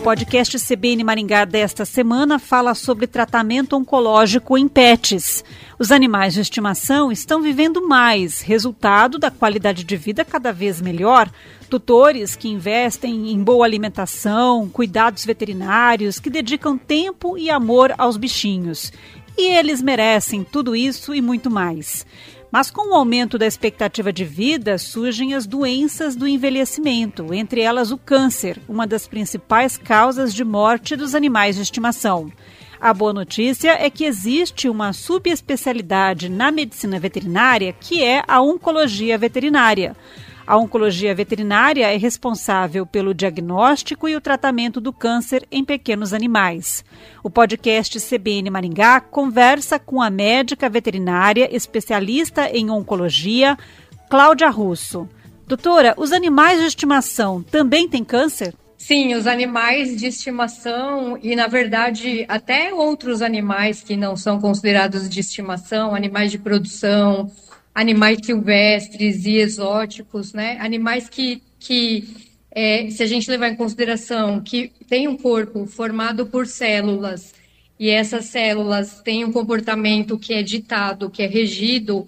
O podcast CBN Maringá desta semana fala sobre tratamento oncológico em pets. Os animais de estimação estão vivendo mais, resultado da qualidade de vida cada vez melhor. Tutores que investem em boa alimentação, cuidados veterinários, que dedicam tempo e amor aos bichinhos. E eles merecem tudo isso e muito mais. Mas com o aumento da expectativa de vida, surgem as doenças do envelhecimento, entre elas o câncer, uma das principais causas de morte dos animais de estimação. A boa notícia é que existe uma subespecialidade na medicina veterinária que é a oncologia veterinária. A oncologia veterinária é responsável pelo diagnóstico e o tratamento do câncer em pequenos animais. O podcast CBN Maringá conversa com a médica veterinária especialista em oncologia, Cláudia Russo. Doutora, os animais de estimação também têm câncer? Sim, os animais de estimação e, na verdade, até outros animais que não são considerados de estimação, animais de produção, animais silvestres e exóticos, né? Animais que, que é, se a gente levar em consideração que tem um corpo formado por células e essas células têm um comportamento que é ditado, que é regido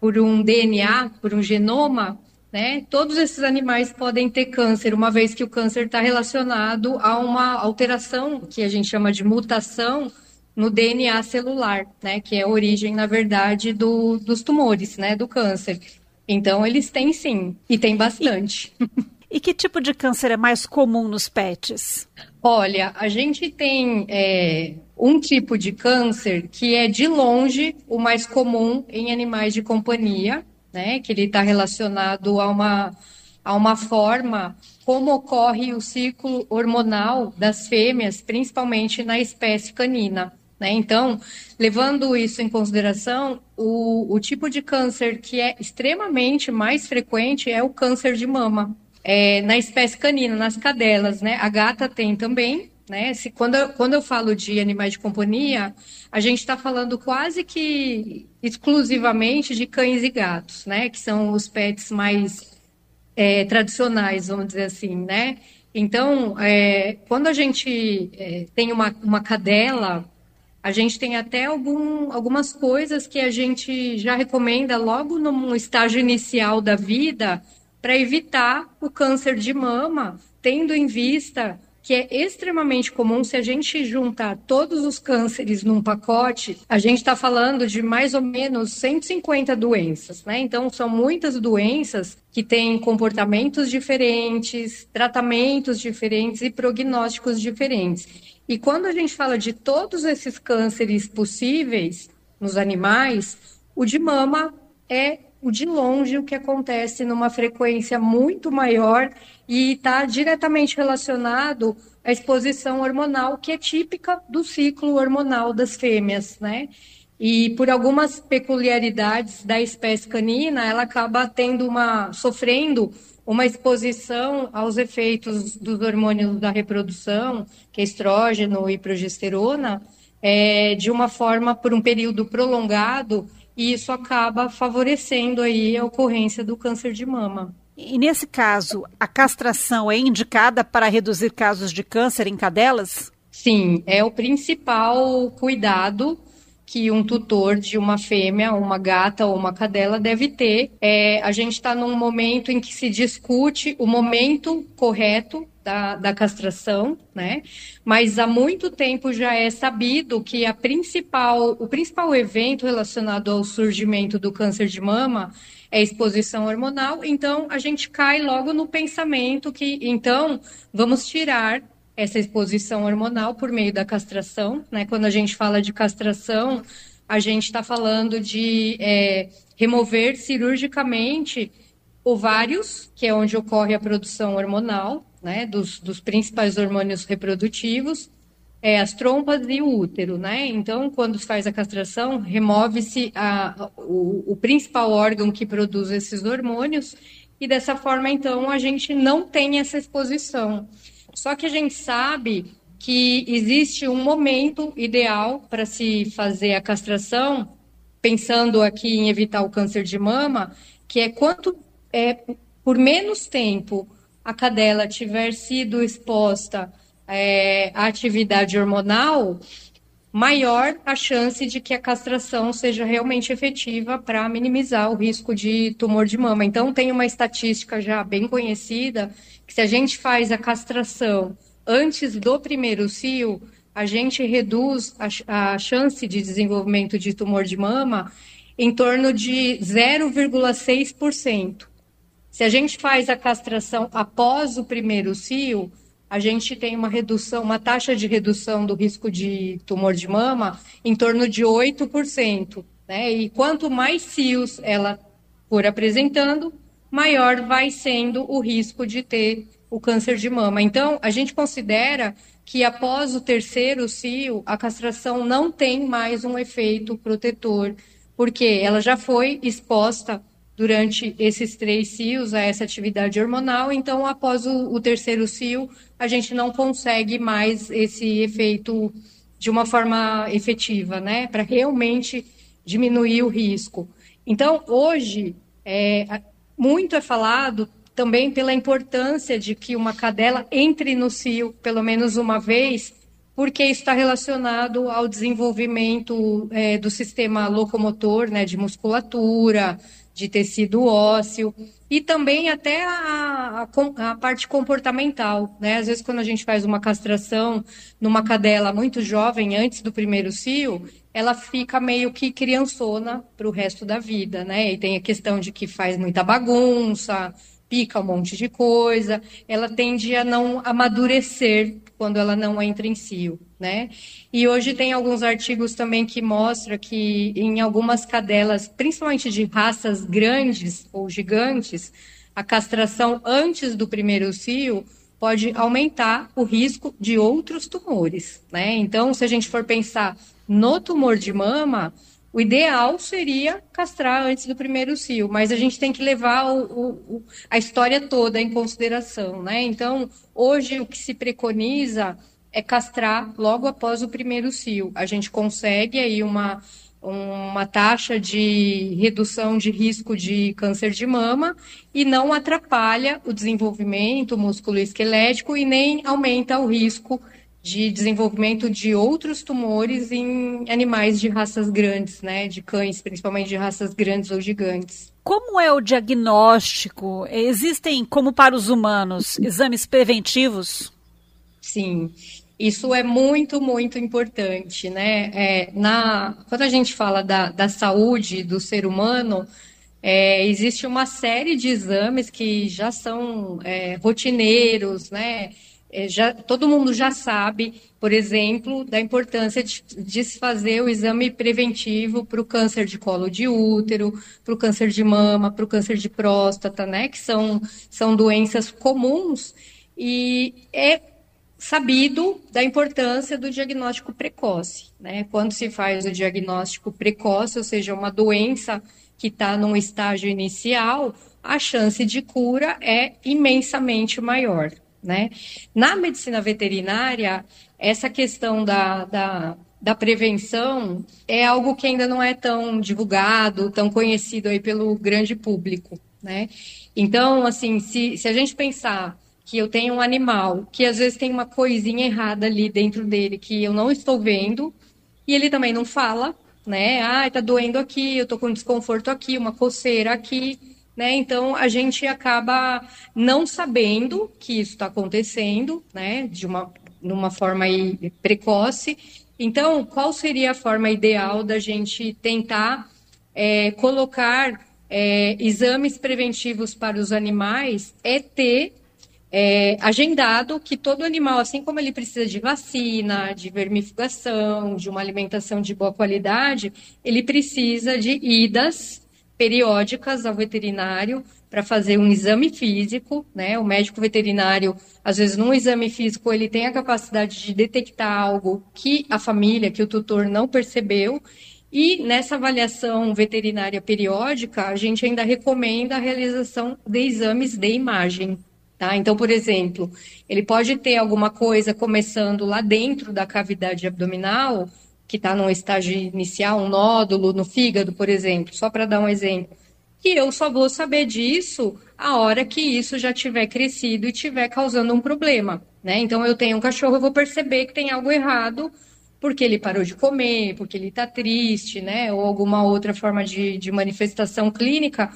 por um DNA, por um genoma, né? Todos esses animais podem ter câncer, uma vez que o câncer está relacionado a uma alteração que a gente chama de mutação no DNA celular, né, que é a origem, na verdade, do, dos tumores, né, do câncer. Então, eles têm sim, e tem bastante. E que tipo de câncer é mais comum nos pets? Olha, a gente tem é, um tipo de câncer que é de longe o mais comum em animais de companhia, né? Que ele está relacionado a uma, a uma forma como ocorre o ciclo hormonal das fêmeas, principalmente na espécie canina. Né? Então, levando isso em consideração, o, o, tipo de câncer que é extremamente mais frequente é o câncer de mama. É, na espécie canina, nas cadelas, né? A gata tem também, né? Se, quando, eu, quando eu falo de animais de companhia, a gente está falando quase que exclusivamente de cães e gatos, né? Que são os pets mais é, tradicionais, vamos dizer assim, né? Então, é, quando a gente é, tem uma, uma cadela a gente tem até algum, algumas coisas que a gente já recomenda logo no estágio inicial da vida para evitar o câncer de mama, tendo em vista que é extremamente comum se a gente juntar todos os cânceres num pacote, a gente está falando de mais ou menos 150 doenças, né? Então são muitas doenças que têm comportamentos diferentes, tratamentos diferentes e prognósticos diferentes. E quando a gente fala de todos esses cânceres possíveis nos animais, o de mama é o de longe o que acontece numa frequência muito maior e está diretamente relacionado à exposição hormonal, que é típica do ciclo hormonal das fêmeas, né? E por algumas peculiaridades da espécie canina, ela acaba tendo uma sofrendo uma exposição aos efeitos dos hormônios da reprodução, que é estrógeno e progesterona, é, de uma forma por um período prolongado, e isso acaba favorecendo aí a ocorrência do câncer de mama. E nesse caso, a castração é indicada para reduzir casos de câncer em cadelas? Sim, é o principal cuidado que um tutor de uma fêmea, uma gata ou uma cadela deve ter. É, a gente está num momento em que se discute o momento correto da, da, castração, né? Mas há muito tempo já é sabido que a principal, o principal evento relacionado ao surgimento do câncer de mama é exposição hormonal. Então a gente cai logo no pensamento que então vamos tirar essa exposição hormonal por meio da castração. Né? Quando a gente fala de castração, a gente está falando de é, remover cirurgicamente ovários, que é onde ocorre a produção hormonal, né, dos, dos principais hormônios reprodutivos, é, as trompas e o útero, né? Então, quando se faz a castração, remove-se o, o principal órgão que produz esses hormônios e dessa forma, então, a gente não tem essa exposição. Só que a gente sabe que existe um momento ideal para se fazer a castração, pensando aqui em evitar o câncer de mama, que é quanto é, por menos tempo a cadela tiver sido exposta é, à atividade hormonal, maior a chance de que a castração seja realmente efetiva para minimizar o risco de tumor de mama. Então, tem uma estatística já bem conhecida que se a gente faz a castração antes do primeiro cio, a gente reduz a, a chance de desenvolvimento de tumor de mama em torno de 0,6%. Se a gente faz a castração após o primeiro cio, a gente tem uma redução, uma taxa de redução do risco de tumor de mama em torno de 8%. Né? E quanto mais cios ela for apresentando, maior vai sendo o risco de ter o câncer de mama. Então, a gente considera que após o terceiro cio, a castração não tem mais um efeito protetor, porque ela já foi exposta durante esses três cios a essa atividade hormonal, então após o, o terceiro cio, a gente não consegue mais esse efeito de uma forma efetiva, né, para realmente diminuir o risco. Então, hoje, é, muito é falado também pela importância de que uma cadela entre no cio pelo menos uma vez, porque está relacionado ao desenvolvimento é, do sistema locomotor, né, de musculatura, de tecido ósseo e também até a, a, a, parte comportamental, né? Às vezes quando a gente faz uma castração numa cadela muito jovem, antes do primeiro cio, ela fica meio que criançona para o resto da vida, né? E tem a questão de que faz muita bagunça, pica um monte de coisa, ela tende a não amadurecer quando ela não entra em cio, né? E hoje tem alguns artigos também que mostram que em algumas cadelas, principalmente de raças grandes ou gigantes, a castração antes do primeiro cio pode aumentar o risco de outros tumores, né? Então, se a gente for pensar no tumor de mama, o ideal seria castrar antes do primeiro cio, mas a gente tem que levar o, o, a história toda em consideração, né? Então, hoje o que se preconiza é castrar logo após o primeiro cio. A gente consegue aí uma, uma taxa de redução de risco de câncer de mama e não atrapalha o desenvolvimento músculo esquelético e nem aumenta o risco de desenvolvimento de outros tumores em animais de raças grandes, né, de cães, principalmente de raças grandes ou gigantes. Como é o diagnóstico? Existem, como para os humanos, exames preventivos? Sim, isso é muito, muito importante, né? É, na, quando a gente fala da, da saúde do ser humano, é, existe uma série de exames que já são é, rotineiros, né? É, já, todo mundo já sabe, por exemplo, da importância de, de se fazer o exame preventivo para o câncer de colo de útero, para o câncer de mama, para o câncer de próstata, né? Que são, são doenças comuns e é sabido da importância do diagnóstico precoce, né? Quando se faz o diagnóstico precoce, ou seja, uma doença que está num estágio inicial, a chance de cura é imensamente maior né? Na medicina veterinária, essa questão da, da, da prevenção é algo que ainda não é tão divulgado, tão conhecido aí pelo grande público, né? Então, assim, se, se a gente pensar que eu tenho um animal que às vezes tem uma coisinha errada ali dentro dele que eu não estou vendo, e ele também não fala, né? Ah, tá doendo aqui, eu tô com desconforto aqui, uma coceira aqui né? Então a gente acaba não sabendo que isso está acontecendo, né? De uma numa forma precoce. Então, qual seria a forma ideal da gente tentar é, colocar é, exames preventivos para os animais? É ter é, agendado que todo animal, assim como ele precisa de vacina, de vermifugação, de uma alimentação de boa qualidade, ele precisa de idas periódicas ao veterinário para fazer um exame físico, né? O médico veterinário, às vezes, num exame físico, ele tem a capacidade de detectar algo que a família, que o tutor não percebeu. E nessa avaliação veterinária periódica, a gente ainda recomenda a realização de exames de imagem, Tá? Então, por exemplo, ele pode ter alguma coisa começando lá dentro da cavidade abdominal, que está no estágio inicial, um nódulo no fígado, por exemplo, só para dar um exemplo. E eu só vou saber disso a hora que isso já tiver crescido e tiver causando um problema, né? Então eu tenho um cachorro, eu vou perceber que tem algo errado porque ele parou de comer, porque ele está triste, né? Ou alguma outra forma de, de manifestação clínica,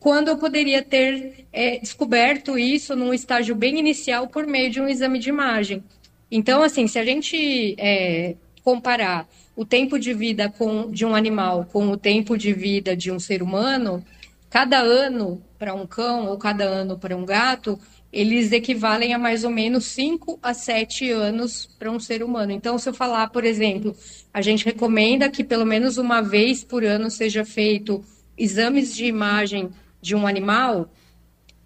quando eu poderia ter é, descoberto isso num estágio bem inicial por meio de um exame de imagem. Então, assim, se a gente é, comparar o tempo de vida com, de um animal com o tempo de vida de um ser humano, cada ano para um cão ou cada ano para um gato, eles equivalem a mais ou menos 5 a 7 anos para um ser humano. Então, se eu falar, por exemplo, a gente recomenda que pelo menos uma vez por ano seja feito exames de imagem de um animal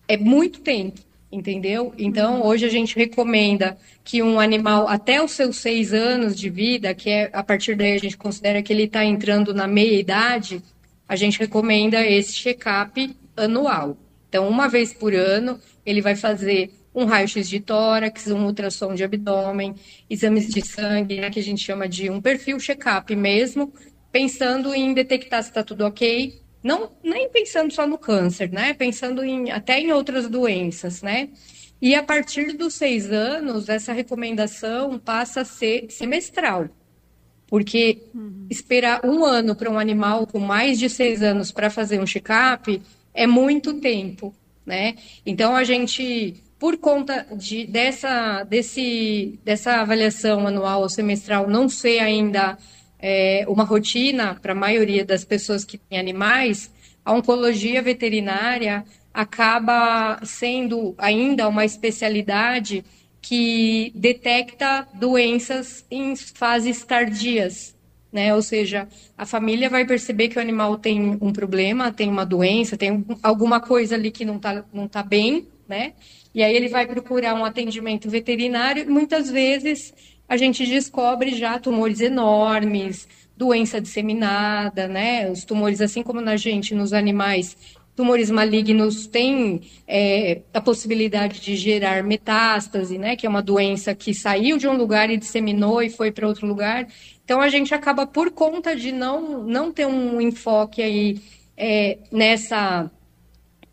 é muito tempo, entendeu? Então, hoje a gente recomenda que um animal, até os seus seis anos de vida, que é a partir daí a gente considera que ele está entrando na meia-idade, a gente recomenda esse check-up anual. Então, uma vez por ano, ele vai fazer um raio-x de tórax, um ultrassom de abdômen, exames de sangue, né, que a gente chama de um perfil check-up mesmo, pensando em detectar se está tudo ok, não nem pensando só no câncer, né? Pensando em, até em outras doenças, né? E a partir dos seis anos, essa recomendação passa a ser semestral. Porque uhum. esperar um ano para um animal com mais de seis anos para fazer um check-up é muito tempo, né? Então a gente, por conta de, dessa, desse, dessa avaliação anual ou semestral não ser ainda é, uma rotina para a maioria das pessoas que têm animais, a oncologia veterinária acaba sendo ainda uma especialidade que detecta doenças em fases tardias, né? Ou seja, a família vai perceber que o animal tem um problema, tem uma doença, tem alguma coisa ali que não está não tá bem, né? E aí ele vai procurar um atendimento veterinário muitas vezes a gente descobre já tumores enormes, doença disseminada, né? Os tumores, assim como na gente, nos animais, tumores malignos têm é, a possibilidade de gerar metástase, né? Que é uma doença que saiu de um lugar e disseminou e foi para outro lugar. Então a gente acaba por conta de não não ter um enfoque aí é, nessa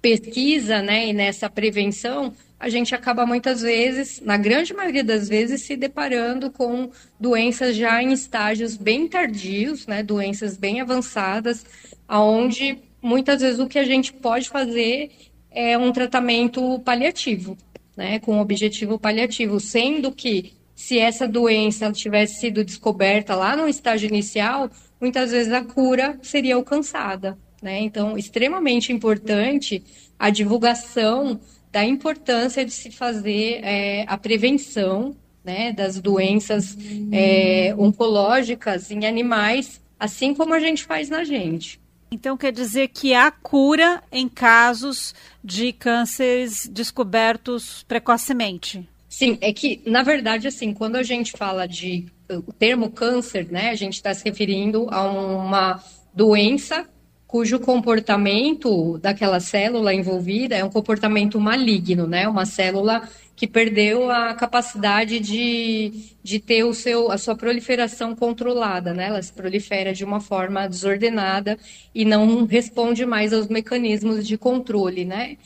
pesquisa, né? E nessa prevenção, a gente acaba muitas vezes, na grande maioria das vezes, se deparando com doenças já em estágios bem tardios, né, doenças bem avançadas, aonde muitas vezes o que a gente pode fazer é um tratamento paliativo, né, com objetivo paliativo, sendo que se essa doença tivesse sido descoberta lá no estágio inicial, muitas vezes a cura seria alcançada, né? Então, extremamente importante a divulgação da importância de se fazer é, a prevenção né, das doenças é, oncológicas em animais, assim como a gente faz na gente. Então quer dizer que há cura em casos de cânceres descobertos precocemente? Sim, é que, na verdade, assim, quando a gente fala de o termo câncer, né, a gente está se referindo a uma doença cujo comportamento daquela célula envolvida é um comportamento maligno, né? Uma célula que perdeu a capacidade de, de ter o seu, a sua proliferação controlada, né? Ela se prolifera de uma forma desordenada e não responde mais aos mecanismos de controle, né?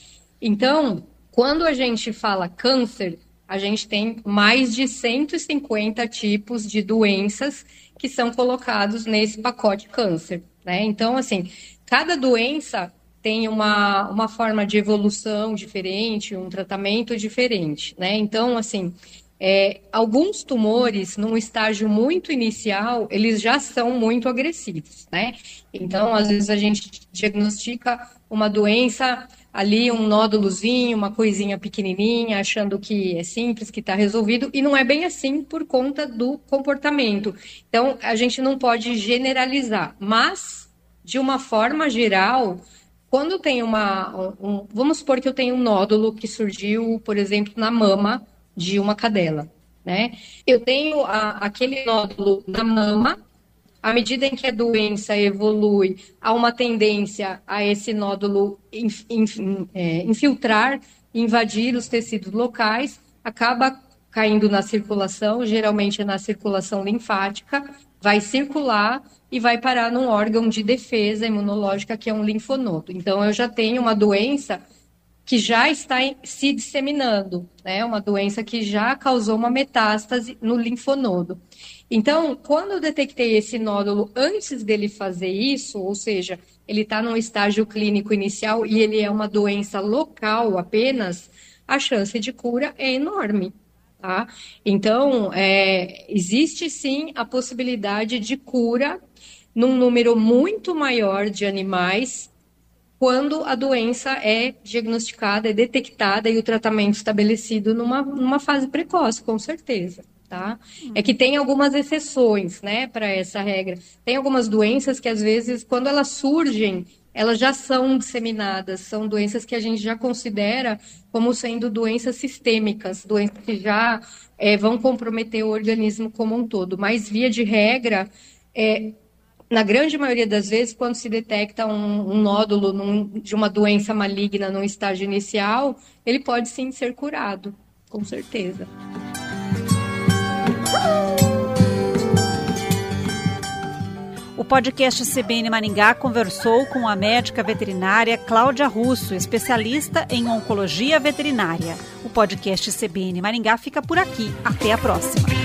Então, quando a gente fala câncer, a gente tem mais de 150 tipos de doenças que são colocados nesse pacote câncer. Né? Então, assim, cada doença tem uma, uma forma de evolução diferente, um tratamento diferente, né? Então, assim, é, alguns tumores, num estágio muito inicial, eles já são muito agressivos, né? Então, às vezes a gente diagnostica uma doença ali, um nódulozinho, uma coisinha pequenininha, achando que é simples, que está resolvido, e não é bem assim por conta do comportamento. Então, a gente não pode generalizar, mas de uma forma geral, quando tem uma. Um, vamos supor que eu tenho um nódulo que surgiu, por exemplo, na mama de uma cadela. Né? Eu tenho a, aquele nódulo na mama, à medida em que a doença evolui, há uma tendência a esse nódulo inf, inf, é, infiltrar invadir os tecidos locais, acaba caindo na circulação, geralmente na circulação linfática, vai circular e vai parar num órgão de defesa imunológica que é um linfonodo. Então eu já tenho uma doença que já está se disseminando, né? Uma doença que já causou uma metástase no linfonodo. Então, quando eu detectei esse nódulo antes dele fazer isso, ou seja, ele está num estágio clínico inicial e ele é uma doença local apenas, a chance de cura é enorme. Tá? Então, é, existe sim a possibilidade de cura num número muito maior de animais quando a doença é diagnosticada, é detectada e o tratamento estabelecido numa, numa fase precoce, com certeza. Tá? É que tem algumas exceções, né, para essa regra. Tem algumas doenças que às vezes, quando elas surgem, elas já são disseminadas, são doenças que a gente já considera como sendo doenças sistêmicas, doenças que já é, vão comprometer o organismo como um todo. Mas via de regra, é, na grande maioria das vezes, quando se detecta um, um nódulo num, de uma doença maligna no estágio inicial, ele pode sim ser curado, com certeza. O podcast CBN Maringá conversou com a médica veterinária Cláudia Russo, especialista em oncologia veterinária. O podcast CBN Maringá fica por aqui. Até a próxima.